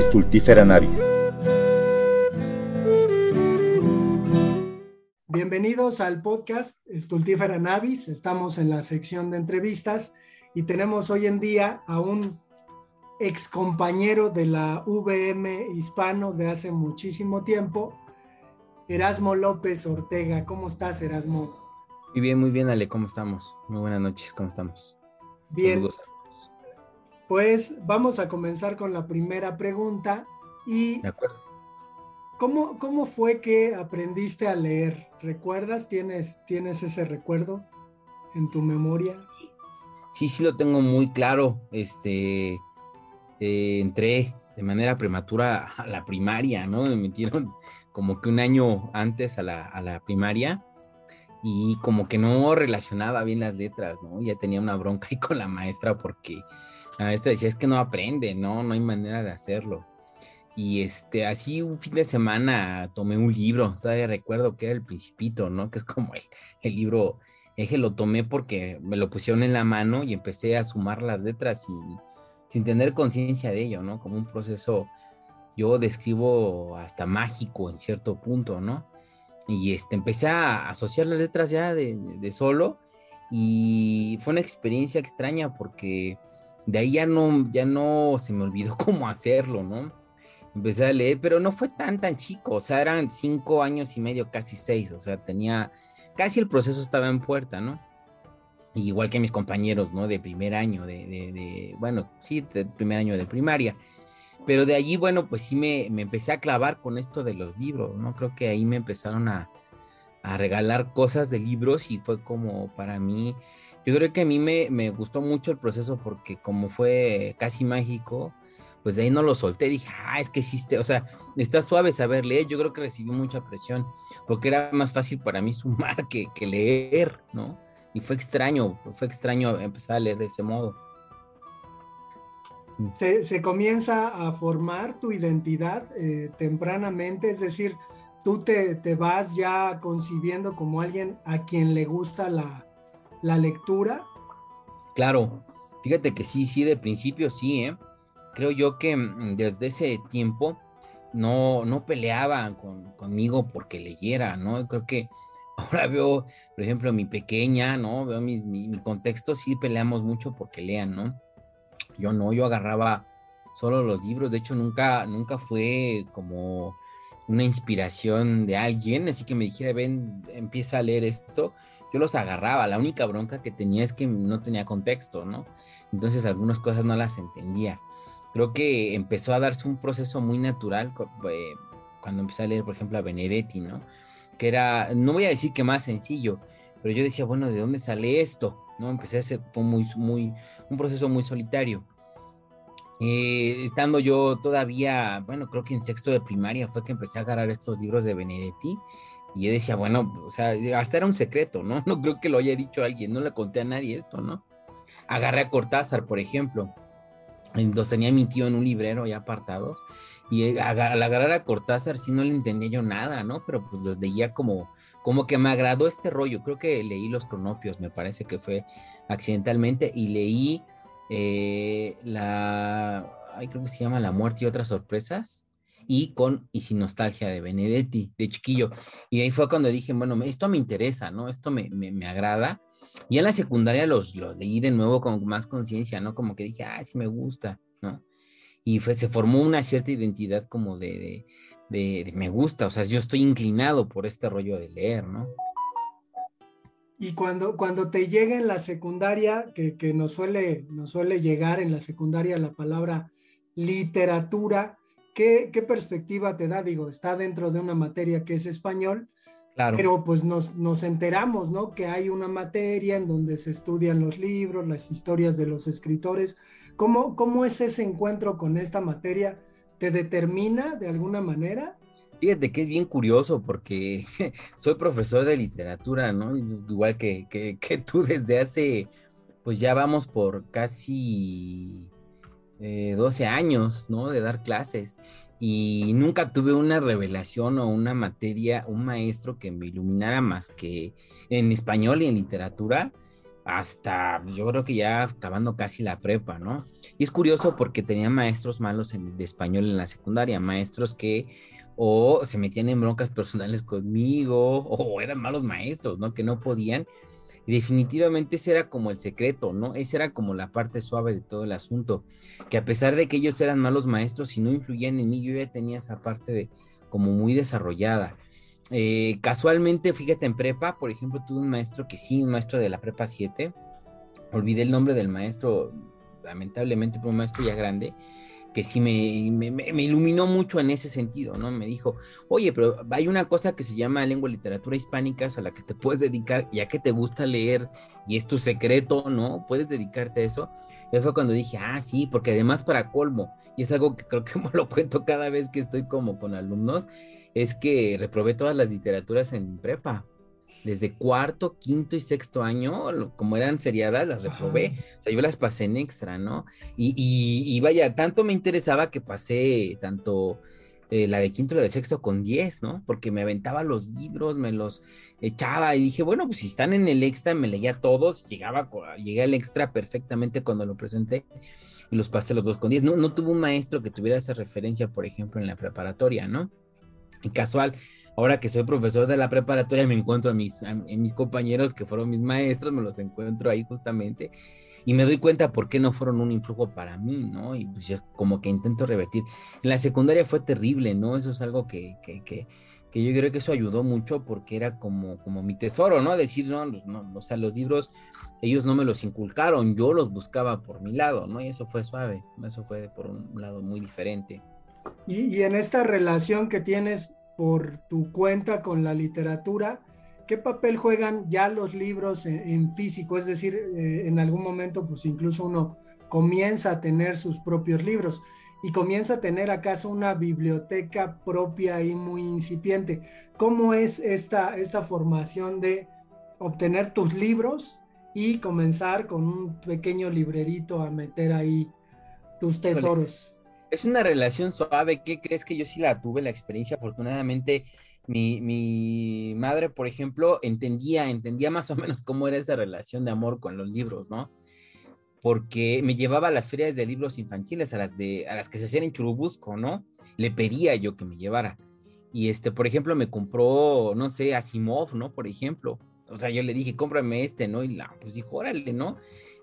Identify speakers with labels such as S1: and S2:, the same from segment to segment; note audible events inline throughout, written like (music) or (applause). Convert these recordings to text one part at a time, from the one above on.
S1: Stultifera navis.
S2: Bienvenidos al podcast Stultifera navis. Estamos en la sección de entrevistas y tenemos hoy en día a un ex compañero de la VM hispano de hace muchísimo tiempo, Erasmo López Ortega. ¿Cómo estás, Erasmo?
S3: Muy bien, muy bien, Ale. ¿Cómo estamos? Muy buenas noches. ¿Cómo estamos?
S2: Bien. Pues vamos a comenzar con la primera pregunta. Y
S3: de acuerdo.
S2: ¿cómo, ¿Cómo fue que aprendiste a leer? ¿Recuerdas? ¿Tienes, ¿Tienes ese recuerdo en tu memoria?
S3: Sí, sí lo tengo muy claro. Este, eh, entré de manera prematura a la primaria, ¿no? Me metieron como que un año antes a la, a la primaria y como que no relacionaba bien las letras, ¿no? Ya tenía una bronca ahí con la maestra porque la maestra decía, es que no aprende, ¿no? No hay manera de hacerlo. Y este, así un fin de semana tomé un libro, todavía recuerdo que era El Principito, ¿no? Que es como el, el libro, eje lo tomé porque me lo pusieron en la mano y empecé a sumar las letras y sin tener conciencia de ello, ¿no? Como un proceso, yo describo hasta mágico en cierto punto, ¿no? y este, empecé a asociar las letras ya de, solo y fue una experiencia extraña porque de ahí ya no, ya no se me olvidó (laughs) cómo hacerlo, ¿no? Empecé a leer, pero no fue tan, tan chico, o sea, eran cinco años y medio, casi seis, o sea, tenía, casi el proceso estaba en puerta, ¿no? igual que mis compañeros, ¿no? De primer año, de, de bueno, sí, de primer año de primaria. Pero de allí, bueno, pues sí me, empecé a clavar con esto de los libros, ¿no? Creo que ahí me empezaron a, regalar cosas de libros y fue como para mí, yo creo que a mí me, me, gustó mucho el proceso porque como fue casi mágico, pues de ahí no lo solté, dije, ah, es que hiciste, o sea, está suave saber leer, yo creo que recibí mucha presión, porque era más fácil para mí (laughs) sumar que, que leer, ¿no? Y fue extraño, fue extraño empezar a leer de ese modo.
S2: Se, comienza a formar tu identidad eh, tempranamente, es decir, tú te, vas ya concibiendo como alguien a quien le gusta la, lectura.
S3: Claro, fíjate que sí, sí, de principio sí, ¿eh? Creo yo que mm, desde ese tiempo no, no peleaban conmigo porque leyera, ¿no? Creo que (laughs) ahora veo, por ejemplo, mi pequeña, ¿no? Veo mi, mi contexto, sí peleamos mucho porque lean, ¿no? Yo no, yo agarraba solo los libros, de hecho nunca, nunca fue como una inspiración de alguien, así que me dijera, ven, empieza a leer esto, yo los agarraba, la única bronca que tenía es que no tenía contexto, ¿no? Entonces algunas cosas no las entendía. Creo que empezó a darse un proceso muy natural eh, cuando empecé a leer, por ejemplo, a Benedetti, ¿no? Que era, no voy a decir que más sencillo, pero yo decía, bueno, ¿de dónde sale esto? ¿No? Empecé a hacer muy, muy, un proceso muy solitario. Eh, estando yo todavía, bueno, creo que en sexto de primaria fue que empecé a agarrar estos libros de Benedetti y yo decía, bueno, o sea, hasta era un secreto, ¿no? (laughs) No creo que lo haya dicho alguien, no le conté a nadie esto, ¿no? Agarré a Cortázar, por ejemplo, los tenía mi tío en un librero ya apartados y al agarrar a Cortázar sí no le entendía yo nada, ¿no? Pero pues los leía como, como que me agradó este rollo, creo que leí los cronopios, me parece que fue accidentalmente y leí eh, la, ay, creo que se llama La muerte y otras sorpresas, y con y sin nostalgia de Benedetti, de chiquillo. Y ahí fue cuando dije, bueno, esto me interesa, ¿no? Esto me, me, agrada. Y en la secundaria los, los leí de nuevo con más conciencia, ¿no? Como que dije, ah, sí me gusta, ¿no? Y fue, se formó una cierta identidad como de, de, de me gusta, o sea, yo estoy inclinado por este rollo de leer, ¿no?
S2: Y cuando, cuando te llega en la secundaria, que, que nos, suele, nos suele llegar en la secundaria la palabra literatura, ¿qué, ¿qué, perspectiva te da? Digo, está dentro de una materia que es español, claro. pero pues nos, nos enteramos, ¿no? Que hay una materia en donde se estudian los libros, las historias de los escritores. ¿Cómo, cómo es ese encuentro con esta materia? ¿Te determina de alguna manera?
S3: Fíjate que es bien curioso porque (laughs) soy profesor de literatura, ¿no? Igual que, que, tú desde hace, pues ya vamos por casi 12 eh, años, ¿no? De dar clases. Y nunca tuve una revelación o una materia, un maestro que me iluminara más que en español y en literatura hasta yo creo que ya acabando casi la prepa, ¿no? Y es curioso porque tenía maestros malos en, de español en la secundaria, maestros que o se metían en broncas personales conmigo o eran malos maestros, ¿no? Que no podían. Y definitivamente ese era como el secreto, ¿no? Esa era como la parte suave de todo el asunto, que a pesar de que ellos eran malos maestros y no influían en mí, yo ya tenía esa parte de como muy desarrollada. Eh, casualmente, fíjate, en prepa, por ejemplo, tuve un maestro que sí, un maestro de la prepa 7, olvidé el nombre del maestro, lamentablemente, pero un maestro ya grande, que sí me, me, iluminó mucho en ese sentido, ¿no? Me dijo, oye, pero hay una cosa que se llama lengua y literatura hispánicas a la que te puedes dedicar, ya que te gusta leer y es tu secreto, ¿no? Puedes dedicarte a eso. Y fue cuando dije, ah, sí, porque además para colmo, y es algo que creo que (laughs) me lo cuento cada vez que estoy como con alumnos, es que reprobé todas las literaturas en prepa desde cuarto, quinto y sexto año, como eran seriadas, las reprobé. O sea, yo las pasé en extra, ¿no? Y, vaya, tanto me interesaba que pasé tanto eh, la de quinto y la de sexto con 10, ¿no? Porque me aventaba los libros, me los echaba y dije, bueno, pues si están en el extra, me leía todos, llegaba, llegué al extra perfectamente cuando lo presenté y los pasé los dos con 10. No, no tuve un maestro que tuviera esa referencia, por ejemplo, en la preparatoria, ¿no? (laughs) Casual, ahora que soy profesor de la preparatoria, me encuentro a mis, mis compañeros que fueron mis maestros, me los encuentro ahí justamente y me doy cuenta por qué no fueron un influjo para mí, ¿no? Y pues yo como que intento revertir. En la secundaria fue terrible, ¿no? Eso es algo que, que, que, que yo creo que eso ayudó mucho porque era como, como mi tesoro, ¿no? Decir, no, no, o sea, los libros, ellos no me los inculcaron, yo los buscaba por mi lado, ¿no? Y eso fue suave, eso fue por un lado muy diferente.
S2: Y, en esta relación que tienes por tu cuenta con la literatura, ¿qué papel juegan ya los libros en, físico? Es decir, eh, en algún momento, pues incluso uno comienza a tener sus propios libros y comienza a tener acaso una biblioteca propia y muy incipiente. ¿Cómo es esta, esta formación de obtener tus libros y comenzar con un pequeño librerito a meter ahí tus tesoros?
S3: Es una relación suave. ¿Qué crees que yo sí la tuve, la experiencia? Afortunadamente, mi, mi, madre, por ejemplo, entendía, entendía más o menos cómo era esa relación de amor con los libros, ¿no? Porque me llevaba a las ferias de libros infantiles, a las, de, a las que se hacían en Churubusco, ¿no? Le pedía yo que me llevara. Y este, por ejemplo, me compró, no sé, Asimov, ¿no? Por ejemplo. O sea, yo le dije, cómprame este, ¿no? Y la, pues dijo, órale, ¿no?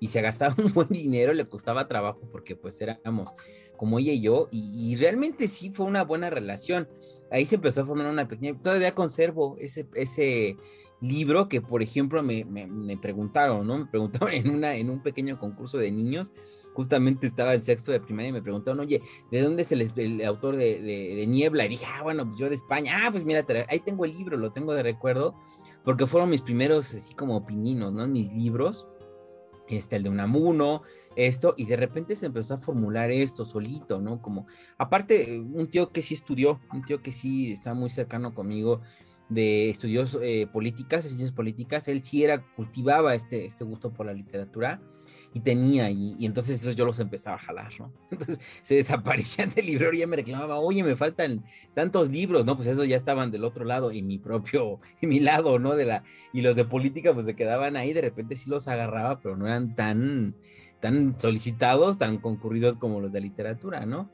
S3: Y se gastaba un (laughs) buen dinero, le costaba trabajo porque pues éramos como ella y yo, y, realmente sí fue una buena relación. Ahí se empezó a formar una pequeña, todavía conservo ese, ese libro que, por ejemplo, me, me, preguntaron, ¿no? Me preguntaron (laughs) en, una, en un pequeño concurso de niños, justamente estaba en sexto de primaria y me preguntaron, oye, ¿de dónde es el, autor de, de, Niebla? Y dije, ah, bueno, pues yo de España, ah, pues mira, ahí tengo el libro, lo tengo de recuerdo, porque fueron mis primeros, así como pininos, ¿no? Mis libros este, el de Unamuno, esto, y de repente se empezó a formular esto solito, ¿no? Como, aparte, un tío que sí estudió, un tío que sí está muy cercano conmigo, de estudios eh, políticas, ciencias políticas, él sí era, cultivaba este, este gusto por la literatura, y tenía, y, entonces yo los empezaba a jalar, ¿no? (laughs) Entonces se desaparecían del libro y ya me reclamaba, oye, me faltan tantos libros, ¿no? Pues esos ya estaban del otro lado, y mi propio, (laughs) y mi lado, ¿no? De la, y los de política pues se quedaban ahí, de repente sí los agarraba, pero no eran tan, tan solicitados, tan concurridos como los de literatura, ¿no?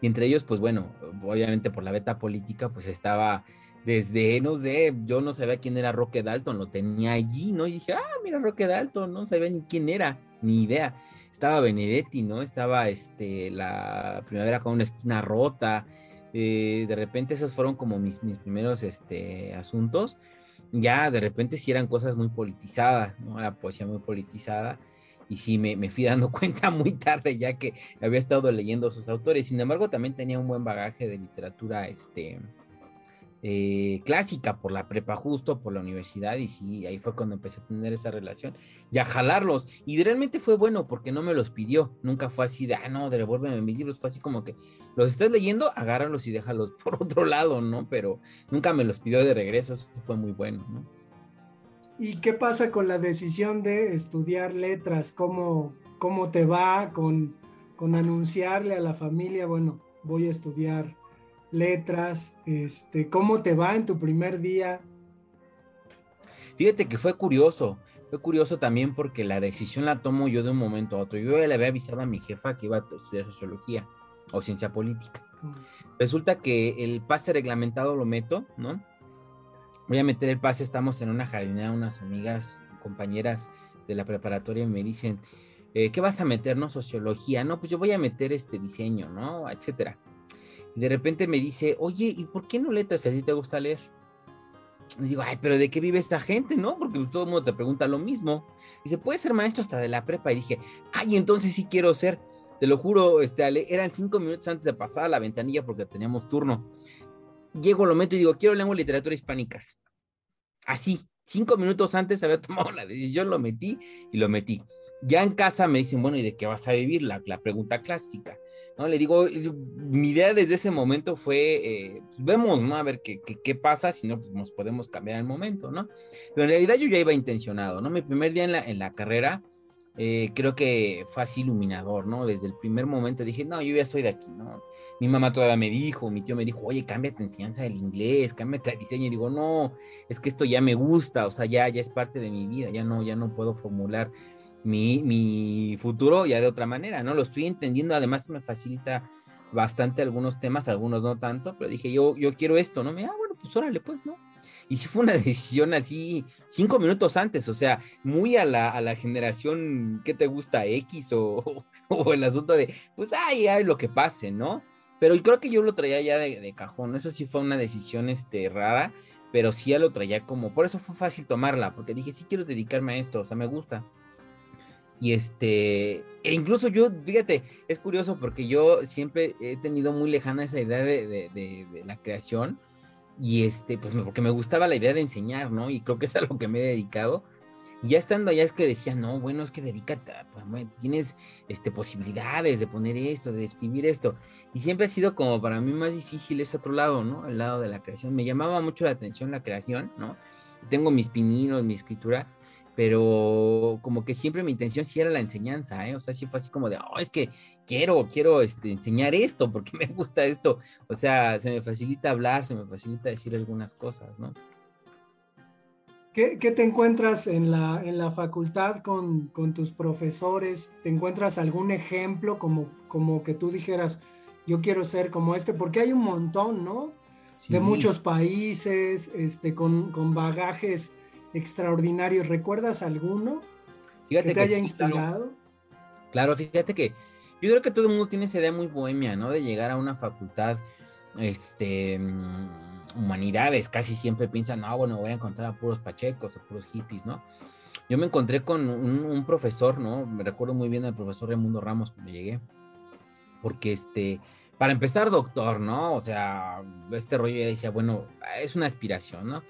S3: Y entre ellos, pues bueno, obviamente por la beta política, pues estaba desde, no sé, yo no sabía quién era Roque Dalton, lo tenía allí, ¿no? Y dije, ah, mira Roque Dalton, no sabía ni quién era, ni idea. Estaba Benedetti, ¿no? Estaba este, la primavera con una esquina rota. Eh, de repente esos fueron como mis, mis primeros este, asuntos. Ya de repente sí eran cosas muy politizadas, ¿no? La poesía muy politizada. Y sí, me, me fui (laughs) dando cuenta muy tarde ya que había estado leyendo a sus autores. Sin embargo, también tenía un buen bagaje de literatura, este, eh, clásica por la prepa justo, por la universidad, y sí, ahí fue cuando empecé a tener esa relación y a jalarlos. Y realmente fue bueno porque no me los pidió, nunca fue así de, ah, no, devuélveme mis libros, fue así como que los estás leyendo, agárralos y déjalos (laughs) por otro lado, ¿no? Pero nunca me los pidió de regreso, eso fue muy bueno, ¿no?
S2: ¿Y qué pasa con la decisión de estudiar letras? ¿Cómo, cómo te va con, con anunciarle a la familia, bueno, voy a estudiar letras, este, ¿cómo te va en tu primer día?
S3: Fíjate que fue curioso, fue curioso también porque la decisión la tomo yo de un momento a otro. Yo ya le había avisado a mi jefa que iba a estudiar sociología o ciencia política. Resulta que el pase reglamentado lo meto, ¿no? Voy a meter el pase, estamos en una jardinera, unas amigas, compañeras de la preparatoria me dicen, eh, ¿qué vas a meter, no? Sociología, no, pues yo voy a meter este diseño, ¿no? Etcétera. De repente me dice, oye, ¿y por qué no letras si a ti te gusta leer? Y digo, ay, pero ¿de qué vive esta gente, no? Porque todo el mundo te pregunta lo mismo. Dice, puedes ser maestro hasta de la prepa. Y dije, ay, entonces sí quiero ser. Te lo juro, este, eran cinco minutos antes de pasar a la ventanilla porque teníamos turno. Llego, lo meto y digo, quiero lengua y literatura hispánicas. Así, cinco minutos antes había (laughs) tomado la decisión, lo metí y lo metí. Ya en casa me dicen, bueno, ¿y de qué vas a vivir? La, la pregunta clásica. ¿no? Le digo, mi idea desde ese momento fue, eh, pues vemos, ¿no? A ver qué, qué, qué, pasa, si no, pues nos podemos cambiar el momento, ¿no? Pero en realidad yo ya iba intencionado, ¿no? Mi primer día en la, en la carrera, eh, creo que fue así iluminador, ¿no? Desde el primer momento dije, no, yo ya soy de aquí, ¿no? Mi mamá todavía me dijo, mi tío me dijo, oye, cámbiate enseñanza del inglés, cámbiate el diseño. Y digo, no, es que esto ya me gusta, o sea, ya, ya es parte de mi vida, ya no, ya no puedo formular mi, mi futuro ya de otra manera, ¿no? Lo estoy entendiendo, además me facilita bastante algunos temas, algunos no tanto, pero dije, yo, yo quiero esto, ¿no? Me, ah, bueno, pues órale, pues, ¿no? Y sí fue una (laughs) decisión así cinco minutos antes, o sea, muy a la, a la generación que te gusta X o, (laughs) o, el asunto de, pues, ay, ay, lo que pase, ¿no? Pero creo que yo lo traía ya de, de, cajón, eso sí fue una decisión este, rara, pero sí ya lo traía como, por eso fue fácil tomarla, porque dije, sí quiero dedicarme a esto, o sea, me gusta. Y este, e incluso yo, fíjate, es curioso porque yo siempre he tenido muy lejana esa idea de, de, la creación y este, pues porque me gustaba la idea de enseñar, ¿no? Y creo que es a lo que me he dedicado. Y ya estando allá es que decía, no, bueno, es que dedícate, pues, tienes este, posibilidades de poner esto, de escribir esto. Y siempre ha sido como para mí más difícil ese otro lado, ¿no? El lado de la creación. Me llamaba mucho la atención la creación, ¿no? Tengo mis pininos, mi escritura, pero como que siempre mi intención sí era la enseñanza, ¿eh? O sea, sí fue así como de, oh, es que quiero, quiero este, enseñar esto, porque (laughs) me gusta esto. O sea, se me facilita hablar, se me facilita decir algunas cosas, ¿no?
S2: ¿Qué, qué te encuentras en la, en la facultad con, con, tus profesores? ¿Te encuentras algún ejemplo como, como que tú dijeras, yo quiero ser como este? Porque hay un montón, ¿no? Sí. De muchos países, este, con, con bagajes extraordinarios. ¿Recuerdas alguno
S3: fíjate
S2: que te
S3: que
S2: haya
S3: sí,
S2: inspirado?
S3: Claro. claro, fíjate que yo creo que todo el mundo tiene esa idea muy bohemia, ¿no? De llegar a una facultad, este, humanidades, casi siempre piensan, no, bueno, voy a encontrar a puros pachecos, a puros hippies, ¿no? Yo me encontré con un, un profesor, ¿no? Me recuerdo muy bien al profesor Raimundo Ramos cuando llegué, porque este, para empezar, doctor, ¿no? O sea, este rollo ya decía, bueno, es una aspiración, ¿no?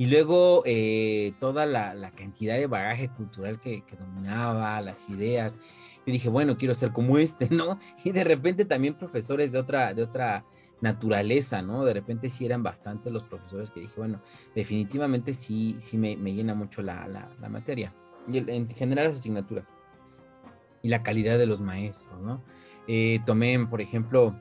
S3: Y luego eh, toda la, cantidad de bagaje cultural que, que, dominaba, las ideas. Yo dije, bueno, quiero ser como este, (laughs) ¿no? Y de repente también profesores de otra, de otra naturaleza, ¿no? De repente sí eran bastante los profesores que dije, bueno, definitivamente sí, sí me, llena mucho la, la, la materia. Y el, en general las asignaturas. Y la calidad de los maestros, ¿no? Eh, tomé, por ejemplo,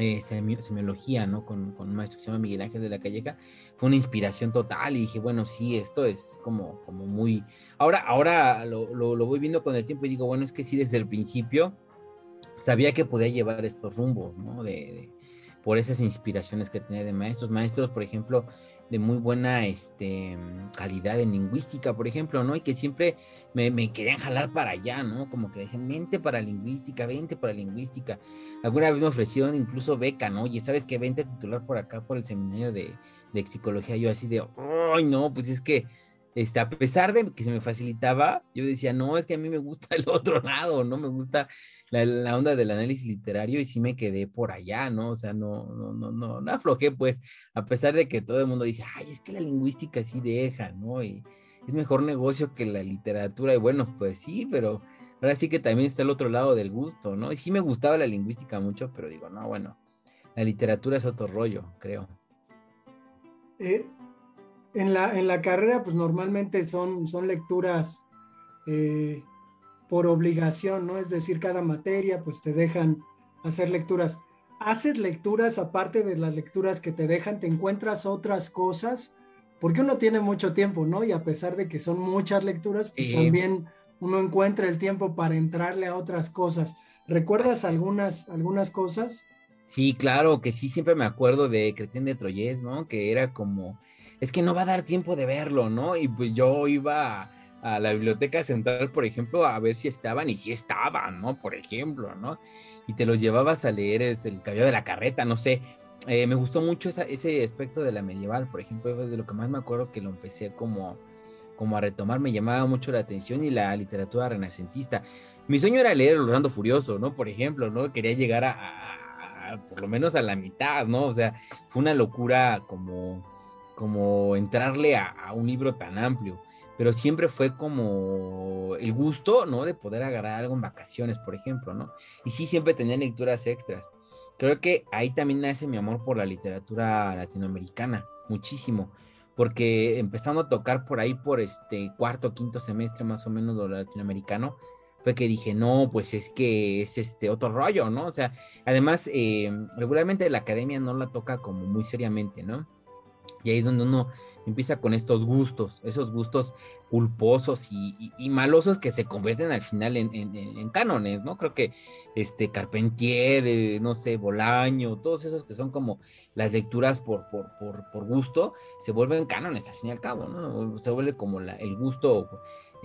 S3: eh, semiología, ¿no? Con, con, un maestro que se llama Miguel Ángel de la Calleja, fue una inspiración total y dije, bueno, sí, esto es como, como muy... Ahora, ahora lo, lo, lo, voy viendo con el tiempo y digo, bueno, es que sí, desde el principio sabía que podía llevar estos rumbos, ¿no? De, de por esas inspiraciones que tenía de maestros, maestros, por ejemplo, de muy buena este, calidad en lingüística, por ejemplo, ¿no? Y que siempre me, me, querían jalar para allá, ¿no? Como que decían, vente para lingüística, vente para lingüística. Alguna vez me ofrecieron incluso beca, ¿no? Oye, ¿sabes qué? Vente a titular por acá, por el seminario de, de psicología. Yo así de, ay, no, pues es que este, a pesar de que se me facilitaba, yo decía, no, es que a mí me gusta el otro (laughs) lado, no me gusta la, onda del análisis literario y sí me quedé por allá, ¿no? O sea, no, no, no, no, no aflojé, pues, a pesar de que todo el mundo dice, ay, es que la lingüística sí deja, ¿no? Y es mejor negocio que la literatura, y bueno, pues sí, pero ahora sí que también está el otro lado del gusto, ¿no? Y sí me gustaba la lingüística mucho, pero digo, no, bueno, la literatura es otro rollo, creo.
S2: Eh, en la, en la carrera, pues normalmente son, son lecturas eh, por obligación, ¿no? Es decir, cada materia, pues te dejan hacer lecturas. ¿Haces lecturas aparte de las lecturas que te dejan? ¿Te encuentras otras cosas porque uno tiene mucho tiempo, ¿no? Y a pesar de que son muchas lecturas, pues también uno encuentra el tiempo para entrarle a otras cosas. ¿Recuerdas algunas, algunas cosas?
S3: Sí, claro, que sí, siempre me acuerdo de Cretien de Troyes, ¿no? Que era como, es que no va a dar tiempo de verlo, ¿no? Y pues yo iba a, la biblioteca central, por ejemplo, a ver si estaban y si estaban, ¿no? Por ejemplo, ¿no? Y te los llevabas a leer es el cabello de la carreta, no sé. Eh, me gustó mucho ese aspecto de la medieval, por ejemplo, de lo que más me acuerdo que lo empecé como, como a retomar, me llamaba mucho la atención y la literatura renacentista. Mi sueño era leer El Orlando Furioso, ¿no? Por ejemplo, ¿no? Quería llegar a por lo menos a la mitad, ¿no? O sea, fue una locura como, como entrarle a, un libro tan amplio, pero siempre fue como el gusto, ¿no? De poder agarrar algo en vacaciones, por ejemplo, ¿no? Y sí, siempre tenía lecturas extras. Creo que ahí también nace mi amor por la literatura latinoamericana, muchísimo porque empezando a tocar por ahí por este cuarto, quinto semestre más o menos de lo latinoamericano, fue que dije, no, pues es que es este otro rollo, ¿no? O sea, además, eh, regularmente la academia no la toca como muy seriamente, ¿no? Y ahí es donde uno empieza con estos gustos, esos gustos culposos y, malosos que se convierten al final en, cánones, ¿no? Creo que este Carpentier, eh, no sé, Bolaño, todos esos que son como las lecturas por, por, por, gusto, se vuelven cánones al fin y al cabo, ¿no? Se vuelve como el gusto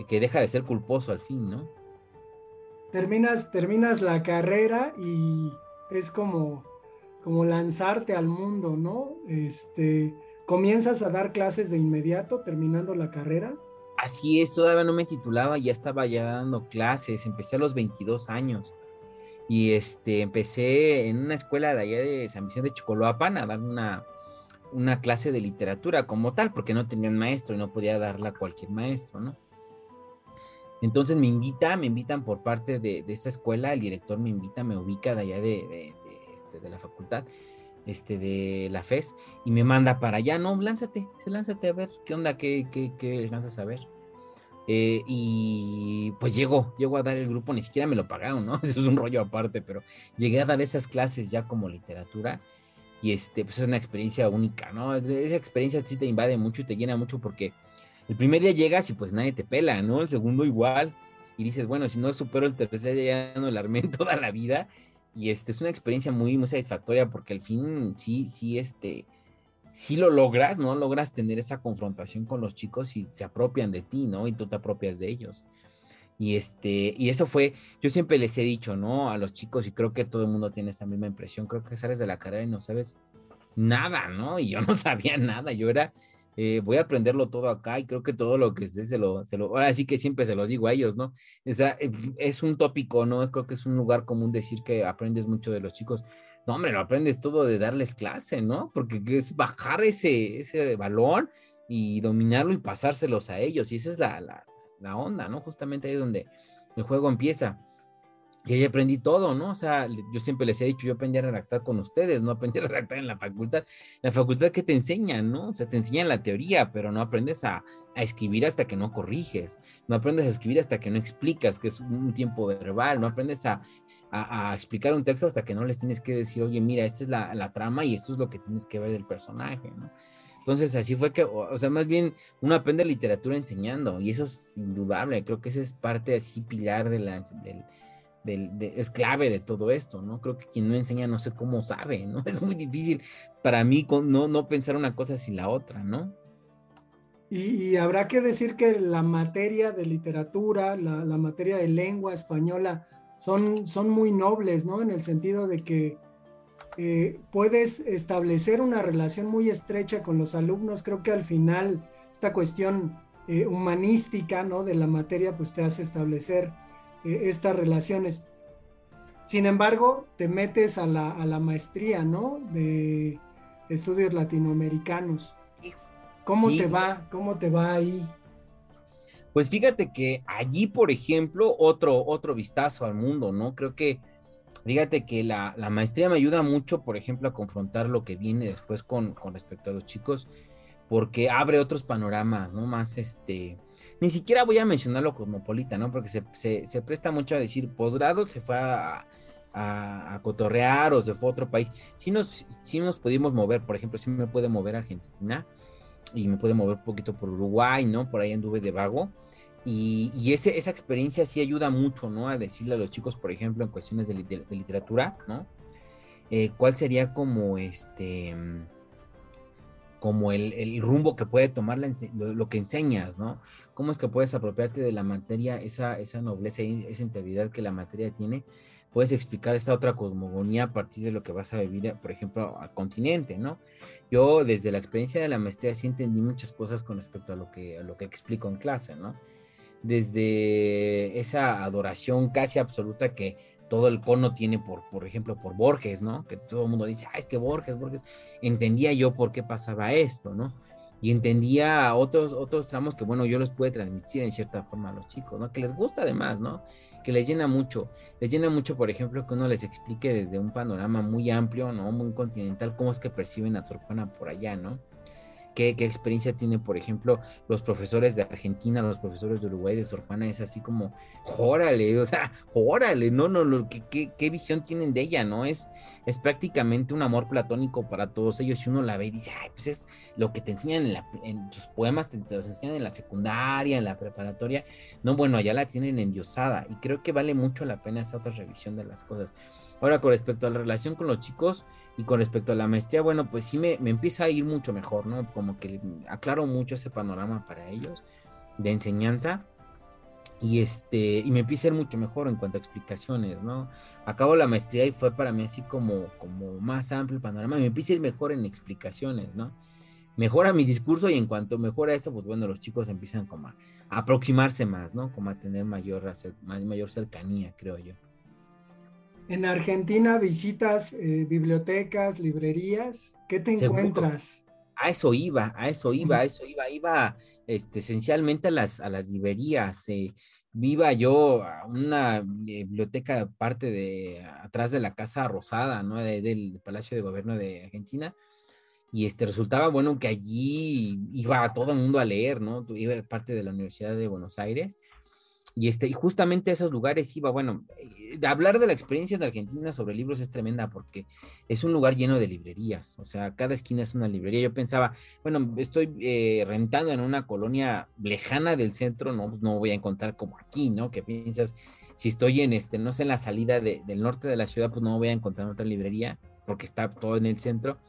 S3: que deja de ser culposo al fin, ¿no?
S2: Terminas, terminas la carrera y es como, como lanzarte al mundo, ¿no? Este, comienzas a dar clases de inmediato terminando la carrera.
S3: Así es, todavía no me titulaba, ya estaba ya dando clases, empecé a los 22 años y este, empecé en una escuela de allá de San Vicente de Chocoloapan a dar una, una clase de literatura como tal, porque no tenían maestro y no podía darla a cualquier maestro, ¿no? Entonces me invita, me invitan por parte de, esta escuela, el director me invita, me ubica de allá de, este, de, la facultad, este, de la FES, y me manda para allá, no, lánzate, lánzate a ver, ¿qué onda? ¿Qué, qué, qué lanzas a ver? Eh, y pues llego, llego a dar el grupo, ni siquiera me lo pagaron, ¿no? (laughs) Eso es un rollo aparte, pero llegué a dar esas clases ya como literatura y este, pues es una experiencia única, ¿no? Esa experiencia sí te invade mucho y te llena mucho porque el primer día llegas y pues nadie te pela, ¿no? El segundo igual. Y dices, bueno, si no supero el tercer día ya no el armé toda la vida. Y este es una experiencia muy, muy satisfactoria porque al fin sí, sí, este, sí lo logras, ¿no? Logras tener esa confrontación con los chicos y se apropian de ti, ¿no? Y tú te apropias de ellos. Y este, y eso fue, yo siempre les he dicho, ¿no? A los chicos, y creo que todo el mundo tiene esa misma impresión, creo que sales de la carrera y no sabes nada, ¿no? Y yo no (laughs) sabía nada, yo era eh, voy a aprenderlo todo acá y creo que todo lo que sé se lo, se lo, ahora sí que siempre se los digo a ellos, ¿no? O sea, eh, es un tópico, ¿no? Creo que es un lugar común decir que aprendes mucho de los chicos. No, hombre, lo aprendes todo de darles clase, ¿no? Porque es bajar ese, ese balón y dominarlo y pasárselos a ellos. Y esa es la, la, la onda, ¿no? Justamente ahí es donde el juego empieza. Y ahí aprendí todo, ¿no? O sea, yo siempre les he dicho, yo aprendí a redactar con ustedes, no aprendí a redactar en la facultad. La facultad que te enseñan, ¿no? O sea, te enseñan la teoría, pero no aprendes a, escribir hasta que no corriges, no aprendes a escribir hasta que no explicas, que es un tiempo verbal, no aprendes a, explicar un texto hasta que no les tienes que decir, oye, mira, esta es la, la, trama y esto es lo que tienes que ver del personaje, ¿no? Entonces, así fue que, o, sea, más bien uno aprende literatura enseñando y eso es indudable, creo que esa es parte así pilar de la, del es clave de todo esto, ¿no? Creo que quien no enseña no sé cómo sabe, ¿no? (laughs) Es muy difícil para mí no, no pensar una cosa sin la otra, ¿no?
S2: Y, habrá que decir que la materia de literatura, la, materia de lengua española, son, son muy nobles, ¿no? En el sentido de que eh, puedes establecer una relación muy estrecha con los alumnos. Creo que al final esta cuestión eh, humanística, ¿no? De la materia, pues te hace establecer eh, estas relaciones. Sin embargo, te metes a la, a la maestría, ¿no? De estudios latinoamericanos. ¿Cómo te va? ¿Cómo te va ahí?
S3: Pues fíjate que allí, por ejemplo, otro, otro vistazo al mundo, ¿no? Creo que, fíjate que la, la maestría me ayuda mucho, por ejemplo, a confrontar lo que viene después con, con respecto a los chicos, porque abre otros panoramas, ¿no? Más este, ni siquiera voy a mencionar lo cosmopolita, ¿no? Porque se, presta mucho a decir posgrado, se fue a, cotorrear o se fue a otro país. Si nos, si nos pudimos mover, por ejemplo, si me puede mover Argentina, y me pude mover un poquito por Uruguay, ¿no? Por ahí anduve de vago. Y, y ese, esa experiencia sí ayuda mucho, ¿no? A decirle a los chicos, por ejemplo, en cuestiones de, literatura, ¿no? Eh, ¿Cuál sería como este como el, el, rumbo que puede tomar lo, que enseñas, ¿no? ¿Cómo es que puedes apropiarte de la materia, esa, esa nobleza y esa integridad que la materia tiene? Puedes explicar esta otra cosmogonía a partir de lo que vas a vivir, por ejemplo, al continente, ¿no? Yo desde la experiencia de la maestría sí entendí muchas cosas con respecto a lo que, a lo que explico en clase, ¿no? Desde esa adoración casi absoluta que todo el cono tiene por, por ejemplo, por Borges, ¿no? Que todo el mundo dice, ah, es que Borges, Borges, entendía yo por qué pasaba esto, ¿no? Y entendía otros, otros tramos que, bueno, yo los pude transmitir en cierta forma a los chicos, ¿no? Que les gusta además, ¿no? Que les llena mucho. Les llena mucho, por ejemplo, que uno les explique desde un panorama muy amplio, ¿no? Muy continental, cómo es que perciben a Sor por allá, ¿no? ¿Qué, experiencia tienen, por ejemplo, los profesores de Argentina, los profesores de Uruguay, de Sor Juana? Es así como, órale, o sea, (laughs) órale, no, no, no ¿qué, qué, visión tienen de ella, ¿no? Es, es prácticamente un amor platónico para todos ellos y uno la ve y dice, ay, pues es lo que te enseñan en, en tus poemas, te, los enseñan en la secundaria, en la preparatoria. No, bueno, allá la tienen endiosada y creo que vale mucho la pena esa otra revisión de las cosas. Ahora, con respecto a la relación con los chicos, y con respecto a la maestría, bueno, pues sí me, me, empieza a ir mucho mejor, ¿no? Como que aclaro mucho ese panorama para ellos de enseñanza. Y este, y me empieza a ir mucho mejor en cuanto a explicaciones, ¿no? Acabo la maestría y fue para mí así como, como más amplio el panorama. Me empieza a ir mejor en explicaciones, ¿no? Mejora mi discurso y en cuanto mejora eso, pues bueno, los chicos empiezan como a, aproximarse más, ¿no? Como a tener mayor, mayor cercanía, creo yo.
S2: En Argentina visitas eh, bibliotecas, librerías, ¿qué te encuentras?
S3: A eso iba, a eso iba, a eso iba, iba este, esencialmente a las, a las librerías. Eh, viva yo a una biblioteca parte de atrás de la Casa Rosada, ¿no? del Palacio de Gobierno de Argentina. Y este resultaba bueno que allí iba todo el mundo a leer, ¿no? Iba parte de la Universidad de Buenos Aires y, este, y justamente esos lugares iba, bueno, eh, hablar de la experiencia de Argentina sobre libros es tremenda porque es un lugar lleno de librerías, o sea, cada esquina es una librería. Yo pensaba, bueno, estoy eh, rentando en una colonia lejana del centro, no, pues no voy a encontrar como aquí, ¿no? Que piensas, si estoy en, este, no sé, en la salida del norte de la ciudad, pues no voy a encontrar otra librería porque está todo en el centro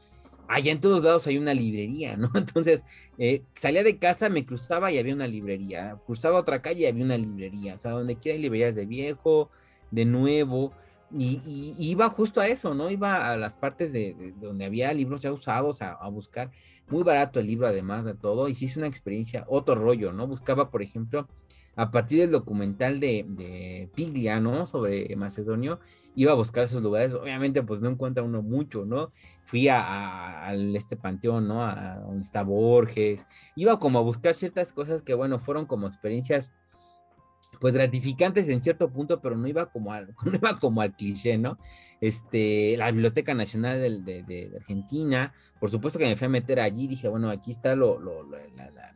S3: allá en todos lados hay una librería, ¿no? (laughs) Entonces, eh, salía de casa, me cruzaba y había una librería, cruzaba otra calle y había una librería, o sea, donde quiera hay librerías de viejo, de nuevo, y, iba justo a eso, ¿no? Iba a las partes de, donde había libros ya usados a, buscar, muy barato el libro además de todo, y sí es una experiencia, otro rollo, ¿no? Buscaba, por ejemplo, a partir del documental de, de Piglia, ¿no? Sobre Macedonio, iba a buscar esos lugares, obviamente pues no encuentra uno mucho, ¿no? Fui a, este panteón, ¿no? A, donde está Borges, iba como a buscar ciertas cosas que, bueno, fueron como experiencias pues gratificantes en cierto punto, pero no iba como al, (laughs) no iba como al cliché, ¿no? Este, la Biblioteca Nacional de, Argentina, por supuesto que me fui a meter allí, dije, bueno, aquí está lo,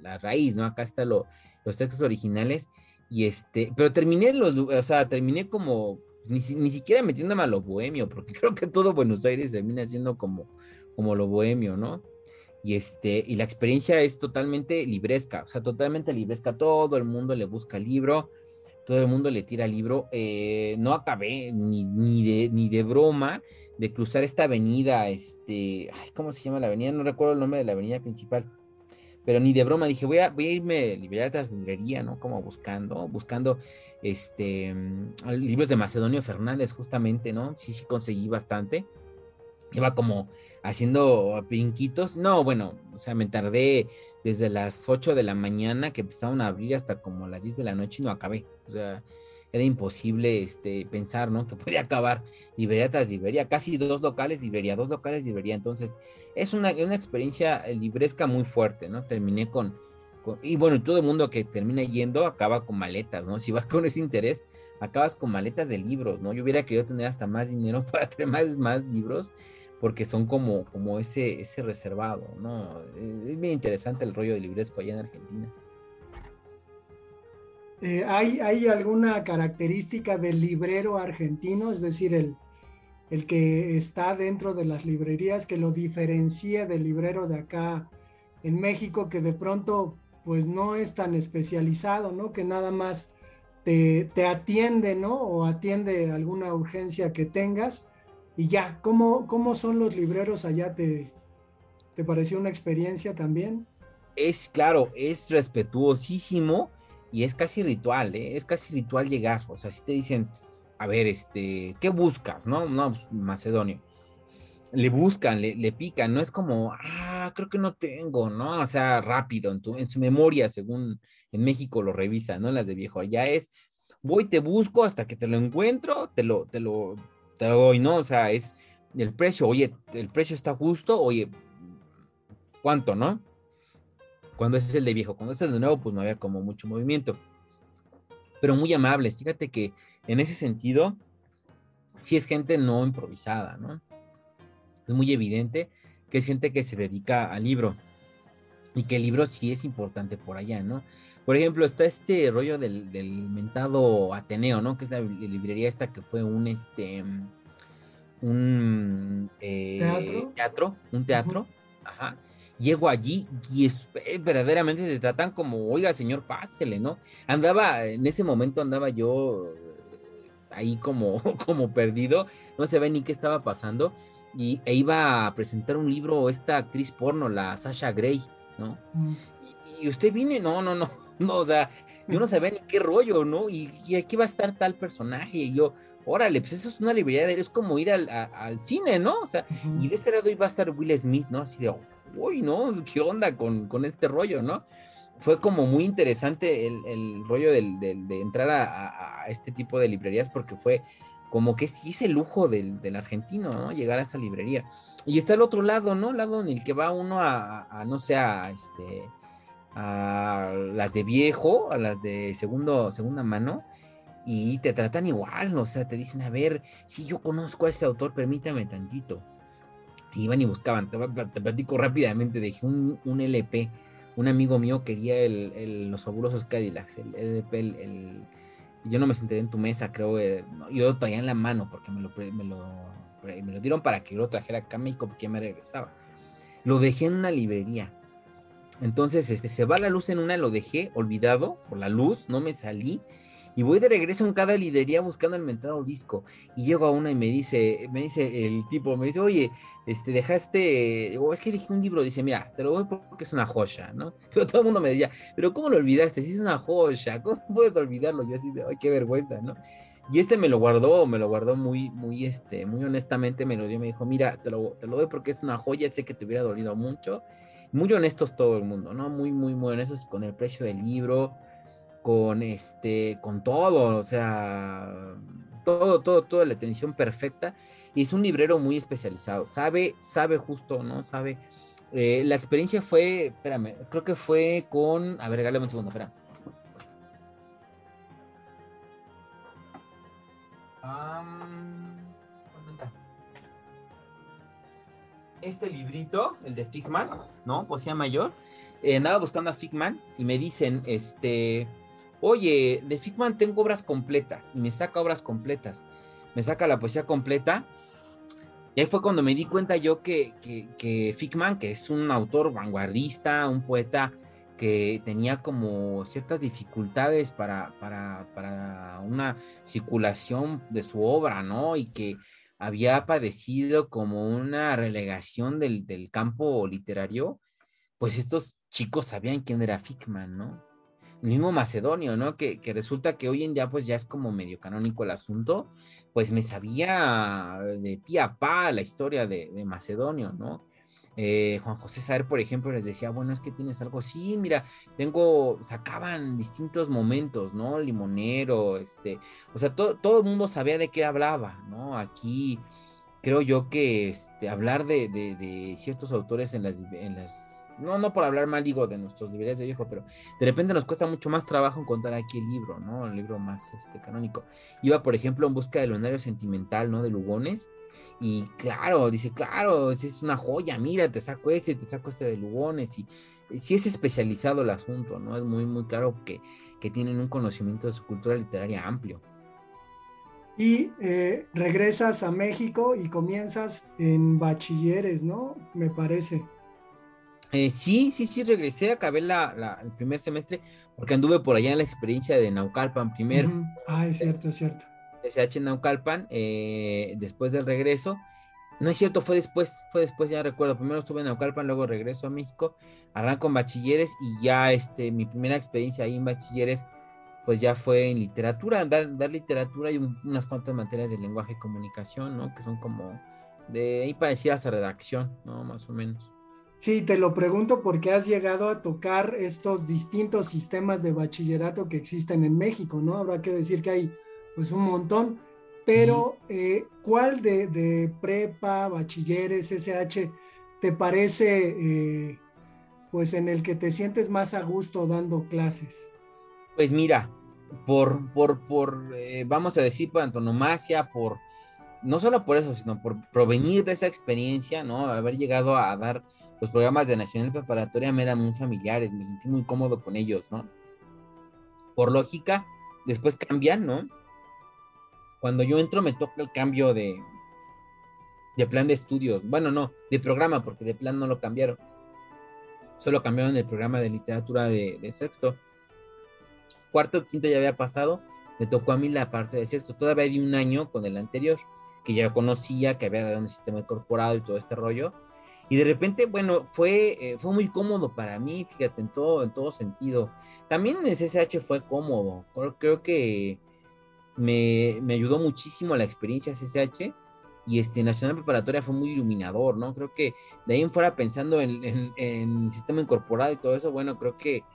S3: la, raíz, ¿no? Acá están los textos originales, y este, pero terminé los, o sea, terminé como, ni, ni, siquiera metiéndome a lo bohemio, porque (laughs) creo que todo Buenos Aires termina siendo como, como lo bohemio, ¿no? Y, este, y la experiencia es totalmente libresca, o sea, totalmente libresca. Todo el mundo le busca libro, todo el mundo le tira libro. Eh, no acabé ni, ni, de, ni de broma de cruzar esta avenida, este, ay, ¿cómo se llama la avenida? No recuerdo el nombre de la avenida principal pero ni de broma dije, voy a, voy a irme liberar de librería, ¿no? Como buscando, buscando este mm, libros de Macedonio Fernández, justamente, ¿no? Sí, sí conseguí bastante. Iba como haciendo pinquitos. No, bueno, o sea, me tardé desde las 8 de la mañana que empezaron a abrir hasta como las 10 de la noche y no acabé. O sea, era imposible este, pensar, ¿no? Que podía acabar librería tras librería, casi dos locales librería, dos locales librería. Entonces, es una, una experiencia libresca muy fuerte, ¿no? Terminé con, y bueno, todo el mundo que termina yendo acaba con maletas, ¿no? (laughs) Si vas con ese interés, acabas con maletas de libros, ¿no? Yo hubiera querido tener hasta más dinero (laughs) para tener más, más libros, porque son como, como ese, ese reservado, ¿no? Es bien interesante el rollo de libresco allá en Argentina.
S2: Eh, ¿hay, ¿hay, alguna característica del librero argentino, es decir, el, el, que está dentro de las librerías, que lo diferencie del librero de acá en México que de pronto pues no es tan especializado, ¿no? Que nada más te, atiende, ¿no? O atiende alguna urgencia que tengas y ya. ¿Cómo, cómo son los libreros allá? ¿Te, ¿Te pareció una experiencia también?
S3: Es claro, es respetuosísimo y es casi ritual, ¿eh? es casi ritual llegar. O sea, si te dicen, a ver, este, ¿qué buscas? No, no, pues, macedonio. Le buscan, le, pican, no es como, ah, creo que no tengo, ¿no? O sea, rápido, en, tu, en su memoria, según en México lo revisan, ¿no? Las de viejo, ya es, voy, te busco hasta que te lo encuentro, te lo, te lo, te lo doy, ¿no? O sea, es el precio, oye, el precio está justo, oye, ¿cuánto, no? Cuando ese es el de viejo, cuando ese es el de nuevo, pues no había como mucho movimiento. Pero muy amables. Fíjate que en ese sentido, sí es gente no improvisada, ¿no? Es muy evidente que es gente que se dedica al libro y que el libro sí es importante por allá, ¿no? Por ejemplo, está este rollo del, mentado Ateneo, ¿no? Que es la librería esta que fue un, este, un
S2: eh,
S3: ¿Teatro? un teatro, ajá, llego allí y es, eh, verdaderamente se tratan como, oiga, señor, pásele, ¿no? Andaba, en ese momento andaba yo eh, ahí como, (laughs) como perdido, no se ve ni qué estaba pasando, y e iba a presentar un libro esta actriz porno, la Sasha Gray, ¿no? Mm. Y, usted viene, no, no, no, (laughs) no, o sea, yo no sabía ni qué rollo, ¿no? Y, aquí va a estar tal personaje, y yo, órale, pues eso es una librería, es como ir al, al cine, ¿no? O sea, y de este lado iba a estar Will Smith, ¿no? Así de, uy, ¿no? ¿Qué onda con, este rollo, no? Fue como muy interesante el, rollo de entrar a, este tipo de librerías porque fue como que sí es el lujo del, argentino, ¿no? Llegar a esa librería. Y está el otro lado, ¿no? El lado en el que va uno a, no sé, a, este, a las de viejo, a las de segundo, segunda mano, y te tratan igual, ¿no? o sea, te dicen, a ver, si yo conozco a ese autor, permítame tantito iban y buscaban. Te, platico rápidamente, dejé un, un, LP. Un amigo mío quería el, los fabulosos Cadillacs, el LP, el, yo no me senté en tu mesa, creo, eh, yo lo traía en la mano porque me lo, me lo, me lo dieron para que yo lo trajera acá a México porque me regresaba. Lo dejé en una librería. Entonces, este, se va la luz en una, lo dejé olvidado por la luz, no me salí y voy de regreso en cada lidería buscando el mentado disco. Y llego a una y me dice, me dice el tipo, me dice, oye, este, dejaste, o es que dije un libro, dice, mira, te lo doy porque es una joya, ¿no? (laughs) Pero todo el mundo me decía, pero ¿cómo lo olvidaste? Si es una joya, ¿cómo (laughs) puedes olvidarlo? Yo así de, ay, qué vergüenza, ¿no? Y este me lo guardó, me lo guardó muy, muy, este, muy honestamente, me lo dio, me dijo, mira, te lo, te lo doy porque es una joya, sé que te hubiera dolido mucho. Muy honestos todo el mundo, ¿no? Muy, muy, muy honestos con el precio del libro, con este, con todo, o sea, todo, todo, toda la atención perfecta. Y es un librero muy especializado, sabe, sabe justo, ¿no? Sabe. Eh, la experiencia fue, espérame, creo que fue con, a ver, regálame un segundo, espera. este librito, el de Figman, ¿no? Poesía mayor. Eh, andaba buscando a Figman y me dicen, este, oye, de Fickman tengo obras completas y me saca obras completas, me saca la poesía completa. Y ahí fue cuando me di cuenta yo que, que, que Fickman, que es un autor vanguardista, un poeta que tenía como ciertas dificultades para, para, para una circulación de su obra, ¿no? Y que había padecido como una relegación del, del campo literario, pues estos chicos sabían quién era Fickman, ¿no? Mismo Macedonio, ¿no? Que, resulta que hoy en día pues ya es como medio canónico el asunto, pues me sabía de pie a pa la historia de, Macedonio, ¿no? Eh, Juan José Saer, por ejemplo, les decía, bueno, es que tienes algo, sí, mira, tengo, sacaban distintos momentos, ¿no? Limonero, este, o sea, todo el mundo sabía de qué hablaba, ¿no? Aquí creo yo que este, hablar de, de, ciertos autores en las, en las no, no por hablar mal, digo, de nuestros librerías de viejo, pero de repente nos cuesta mucho más trabajo encontrar aquí el libro, ¿no? El libro más este, canónico. Iba, por ejemplo, en busca del lunario sentimental, ¿no? De Lugones. Y claro, dice, claro, es una joya, mira, te saco este, te saco este de Lugones. Y sí es especializado el asunto, ¿no? Es muy, muy claro que, que tienen un conocimiento de su cultura literaria amplio.
S2: Y eh, regresas a México y comienzas en bachilleres, ¿no? Me parece.
S3: Eh, sí, sí, sí, regresé, acabé la, el primer semestre porque anduve por allá en la experiencia de Naucalpan primero.
S2: Ah, es cierto, es cierto.
S3: SH en Naucalpan, eh, después del regreso. No es cierto, fue después, fue después, ya recuerdo. Primero estuve en Naucalpan, luego regreso a México, arranco en bachilleres y ya este, mi primera experiencia ahí en bachilleres, pues ya fue en literatura, dar, dar literatura y unas cuantas materias de lenguaje y comunicación, ¿no? Que son como de ahí parecidas a redacción, ¿no? Más o menos.
S2: Sí, te lo pregunto porque has llegado a tocar estos distintos sistemas de bachillerato que existen en México, ¿no? Habrá que decir que hay pues un montón, pero eh, ¿cuál de, prepa, bachilleres, SH te parece eh, pues en el que te sientes más a gusto dando clases?
S3: Pues mira, por, por, por eh, vamos a decir, por antonomasia, por no solo por eso, sino por provenir de esa experiencia, ¿no? Haber llegado a dar los programas de Nacional Preparatoria me eran muy familiares, me sentí muy cómodo con ellos, ¿no? Por lógica, después cambian, ¿no? Cuando yo entro me toca el cambio de, de plan de estudios. Bueno, no, de programa, porque de plan no lo cambiaron. Solo cambiaron el programa de literatura de, sexto. Cuarto, quinto ya había pasado. Me tocó a mí la parte de sexto. Todavía di un año con el anterior, que ya conocía, que había dado un sistema incorporado y todo este rollo y de repente, bueno, fue, eh, fue muy cómodo para mí, fíjate, en todo, en todo sentido. También en SSH fue cómodo. Creo, que me, ayudó muchísimo la experiencia SSH y este Nacional Preparatoria fue muy iluminador, ¿no? Creo que de ahí en fuera pensando en, en, sistema incorporado y todo eso, bueno, creo que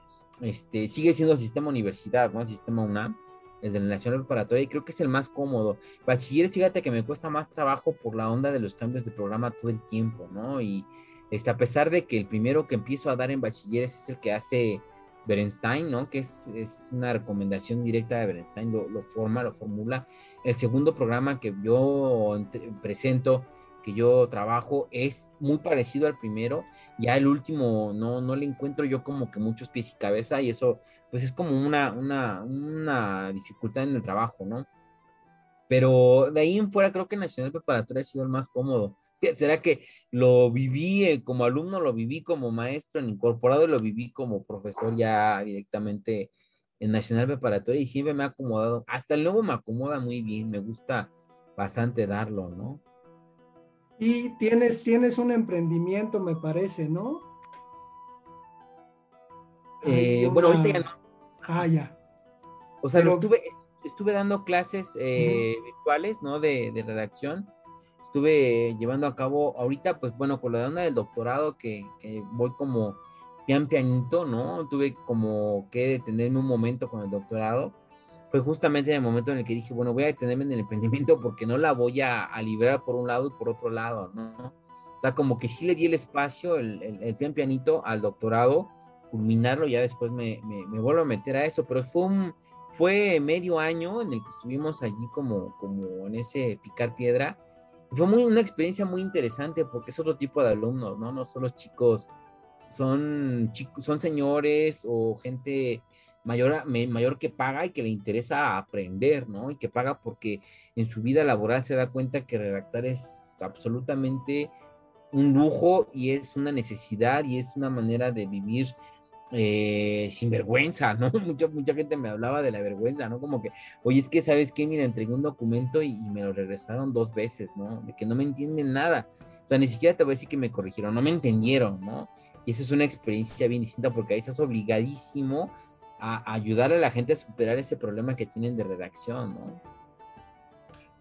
S3: este, sigue siendo sistema universidad, ¿no? Sistema UNAM el de la Nacional Preparatoria, y creo que es el más cómodo. Bachilleres, fíjate que me cuesta más trabajo por la onda de los cambios de programa todo el tiempo, ¿no? Y este, a pesar de que el primero que empiezo a dar en bachilleres es el que hace Berenstein, ¿no? Que es, es una recomendación directa de Berenstein, lo, lo, forma, lo formula. El segundo programa que yo presento que yo trabajo es muy parecido al primero. Ya el último no, no le encuentro yo como que muchos pies y cabeza y eso pues es como una, una, una dificultad en el trabajo, ¿no? Pero de ahí en fuera creo que Nacional Preparatoria ha sido el más cómodo. ¿Será que lo viví eh, como alumno, lo viví como maestro en incorporado y lo viví como profesor ya directamente en Nacional Preparatoria y siempre me ha acomodado? Hasta el nuevo me acomoda muy bien, me gusta bastante darlo, ¿no?
S2: Y tienes, tienes un emprendimiento, me parece, ¿no?
S3: Eh, bueno, ahorita ya no.
S2: Ah, ya.
S3: O sea, estuve, estuve dando clases eh, virtuales, ¿no? De, redacción. Estuve llevando a cabo, ahorita, pues bueno, con la onda del doctorado, que, que voy como pian pianito, ¿no? Tuve como que detenerme un momento con el doctorado fue justamente en el momento en el que dije, bueno, voy a detenerme en el emprendimiento porque no la voy a, a liberar por un lado y por otro lado, ¿no? O sea, como que sí le di el espacio, el, el, pian pianito al doctorado, culminarlo, ya después me, me, me, vuelvo a meter a eso, pero fue un, fue medio año en el que estuvimos allí como, como en ese picar piedra. Fue muy, una experiencia muy interesante porque es otro tipo de alumnos, ¿no? No son los chicos, son chicos, son señores o gente mayor, mayor que paga y que le interesa aprender, ¿no? Y que paga porque en su vida laboral se da cuenta que redactar es absolutamente un lujo y es una necesidad y es una manera de vivir eh, sin vergüenza, ¿no? (laughs) Mucha, mucha gente me hablaba de la vergüenza, ¿no? Como que, oye, es que, ¿sabes qué? Mira, entregué un documento y, y, me lo regresaron dos veces, ¿no? De que no me entienden nada. O sea, ni siquiera te voy a decir que me corrigieron, no me entendieron, ¿no? Y esa es una experiencia bien distinta porque ahí estás obligadísimo a ayudar a la gente a superar ese problema que tienen de redacción, ¿no?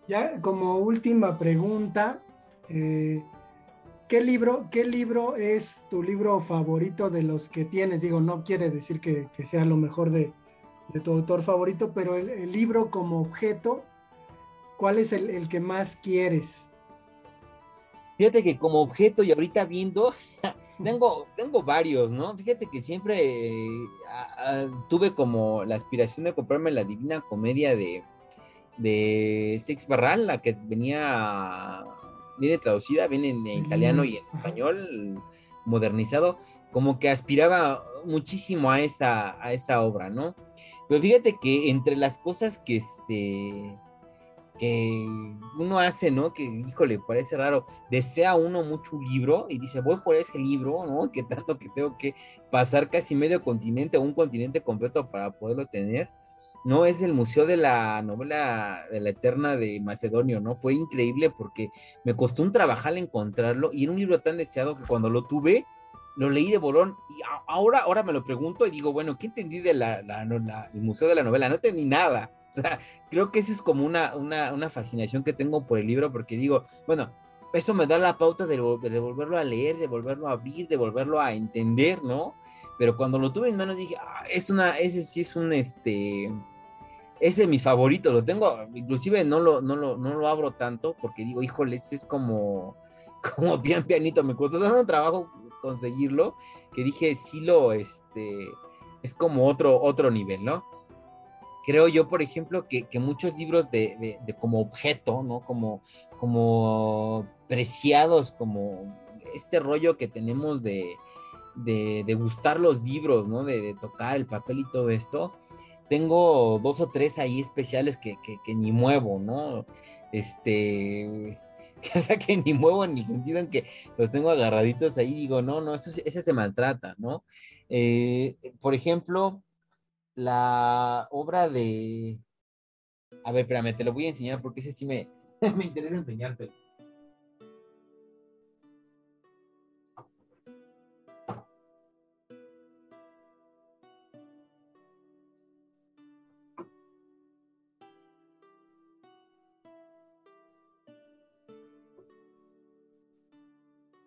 S2: Ya como última pregunta, eh, ¿qué, libro, ¿qué libro es tu libro favorito de los que tienes? Digo, no quiere decir que, sea lo mejor de, tu autor favorito, pero el, libro como objeto, ¿cuál es el, el que más quieres?
S3: Fíjate que como objeto y ahorita viendo, (laughs) tengo, tengo varios, ¿no? Fíjate que siempre eh, tuve como la aspiración de comprarme la Divina Comedia de, de Six Barral, la que venía, viene traducida, viene en, italiano y en español, modernizado, como que aspiraba muchísimo a esa, a esa obra, ¿no? Pero fíjate que entre las cosas que este que uno hace, ¿no? Que, híjole, parece raro, desea uno mucho un libro y dice, voy por ese libro, ¿no? Que tanto que tengo que pasar casi medio continente o un continente completo para poderlo tener. No, es el Museo de la Novela de la Eterna de Macedonio, ¿no? Fue increíble porque me costó un trabajar encontrarlo y era un libro tan deseado que cuando lo tuve, lo leí de bolón y ahora, ahora me lo pregunto y digo, bueno, ¿qué entendí del el Museo de la Novela? No entendí nada o sea, creo que esa es como una, una, fascinación que tengo por el libro, porque digo, bueno, eso me da la pauta de, volverlo a leer, de volverlo a abrir, de volverlo a entender, ¿no? Pero cuando lo tuve en manos dije, ah, es una, ese sí es un, este, es de mis favoritos, lo tengo, inclusive no lo, no lo, no lo abro tanto, porque digo, híjole, ese es como, (laughs) como bien pianito, me costó tanto trabajo conseguirlo, que dije, sí lo, este, es como otro, otro nivel, ¿no? Creo yo, por ejemplo, que, muchos libros de, como objeto, ¿no? Como, como preciados, como este rollo que tenemos de, gustar los libros, ¿no? De, tocar el papel y todo esto. Tengo dos o tres ahí especiales que, ni muevo, ¿no? Este, (laughs) o que ni muevo en el sentido en que los tengo agarraditos ahí, digo, no, no, eso, ese se maltrata, ¿no? Eh, por ejemplo, la obra de... A ver, espérame, te lo voy a enseñar porque ese sí me, (laughs) me interesa enseñarte.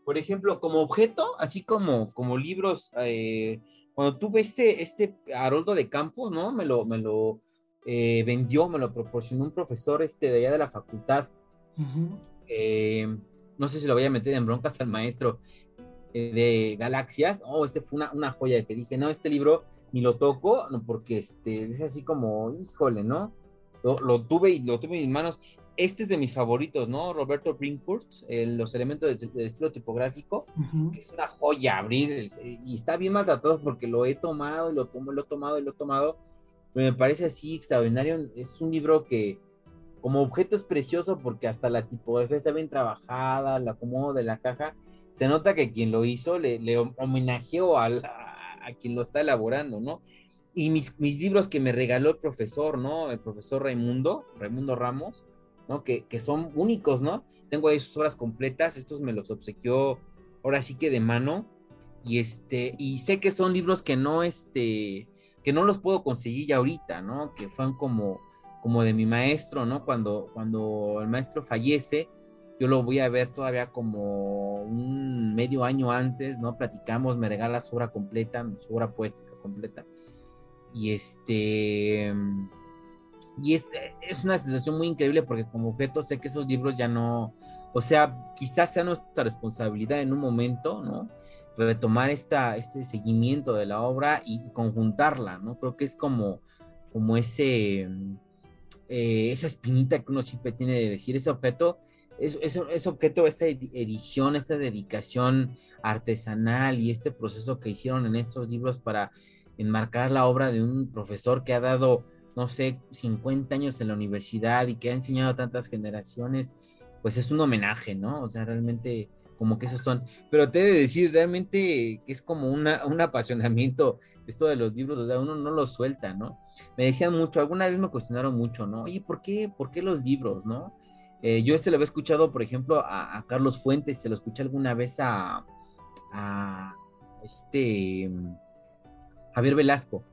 S3: Por ejemplo, como objeto, así como, como libros eh, cuando tuve este, este Haroldo de Campos, ¿no? Me lo, me lo eh, vendió, me lo proporcionó un profesor este, de allá de la facultad. Eh, no sé si lo voy a meter en broncas al maestro eh, de Galaxias. Oh, este fue una, una, joya que dije, no, este libro ni lo toco, no, porque este, es así como, híjole, ¿no? Lo, lo, tuve y lo tuve en mis manos este es de mis favoritos, ¿no? Roberto Brinkhurst, los elementos del, estilo tipográfico, que es una joya abrir, y está bien maltratado porque lo he tomado y lo tomo, lo he tomado y lo he tomado, pero me parece así extraordinario, es un libro que como objeto es precioso porque hasta la tipografía está bien trabajada, el acomodo de la caja, se nota que quien lo hizo le, le homenajeó a, a, quien lo está elaborando, ¿no? Y mis, mis libros que me regaló el profesor, ¿no? El profesor Raimundo, Raimundo Ramos, ¿no? Que, son únicos, ¿no? Tengo ahí sus obras completas, estos me los obsequió ahora sí que de mano, y este, y sé que son libros que no, este, que no los puedo conseguir ya ahorita, ¿no? Que fueron como, como de mi maestro, ¿no? Cuando, cuando el maestro fallece, yo lo voy a ver todavía como un medio año antes, ¿no? Platicamos, me regala su obra completa, su obra poética completa. Y este, y es, es una sensación muy increíble porque como objeto sé que esos libros ya no, o sea, quizás sea nuestra responsabilidad en un momento, ¿no? Retomar esta, este seguimiento de la obra y conjuntarla, ¿no? Creo que es como, como ese, eh, esa espinita que uno siempre tiene de decir, ese objeto, es, ese objeto, esta edición, esta dedicación artesanal y este proceso que hicieron en estos libros para enmarcar la obra de un profesor que ha dado no sé, 50 años en la universidad y que ha enseñado a tantas generaciones, pues es un homenaje, ¿no? O sea, realmente como que esos son, pero te he de decir realmente es como una, un apasionamiento esto de los libros, o sea, uno no lo suelta, ¿no? Me decían mucho, alguna vez me cuestionaron mucho, ¿no? Oye, ¿por qué, por qué los libros, no? Eh, yo este lo había escuchado, por ejemplo, a, Carlos Fuentes, se lo escuché alguna vez a, a este Javier Velasco,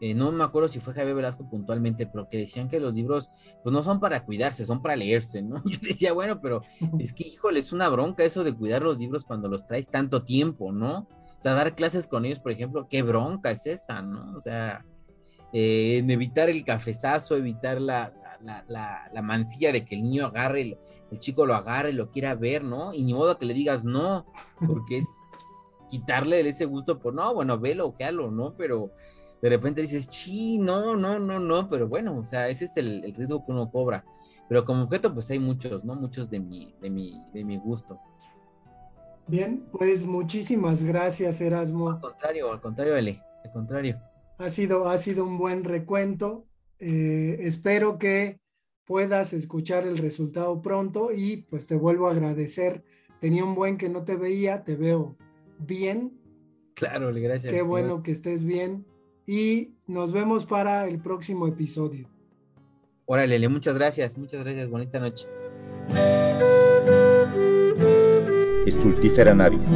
S3: eh, no me acuerdo si fue Javier Velasco puntualmente, pero que decían que los libros, pues no son para cuidarse, son para leerse, ¿no? (laughs) Yo decía, bueno, pero (laughs) es que, híjole, es una bronca eso de cuidar los libros cuando los traes tanto tiempo, ¿no? O sea, dar clases con ellos, por ejemplo, qué bronca es esa, ¿no? O sea, eh, evitar el cafezazo, evitar la, la, la, mancilla de que el niño agarre, el, el, chico lo agarre, lo quiera ver, ¿no? Y ni modo que le digas no, porque es quitarle ese gusto por, no, bueno, velo, quéalo, ¿no? Pero de repente dices, sí, no, no, no, no, pero bueno, o sea, ese es el, riesgo que uno cobra. Pero como objeto, pues hay muchos, ¿no? Muchos de mi, de mi, de mi gusto.
S2: Bien, pues muchísimas gracias, Erasmo.
S3: Al contrario, al contrario, Ele, al contrario.
S2: Ha sido, ha sido un buen recuento. Eh, espero que puedas escuchar el resultado pronto y pues te vuelvo a agradecer. Tenía un buen que no te veía, te veo bien.
S3: Claro, gracias.
S2: Qué bueno que estés bien y nos vemos para el próximo episodio.
S3: Órale, muchas gracias, muchas gracias, bonita noche.
S1: Estultífera navis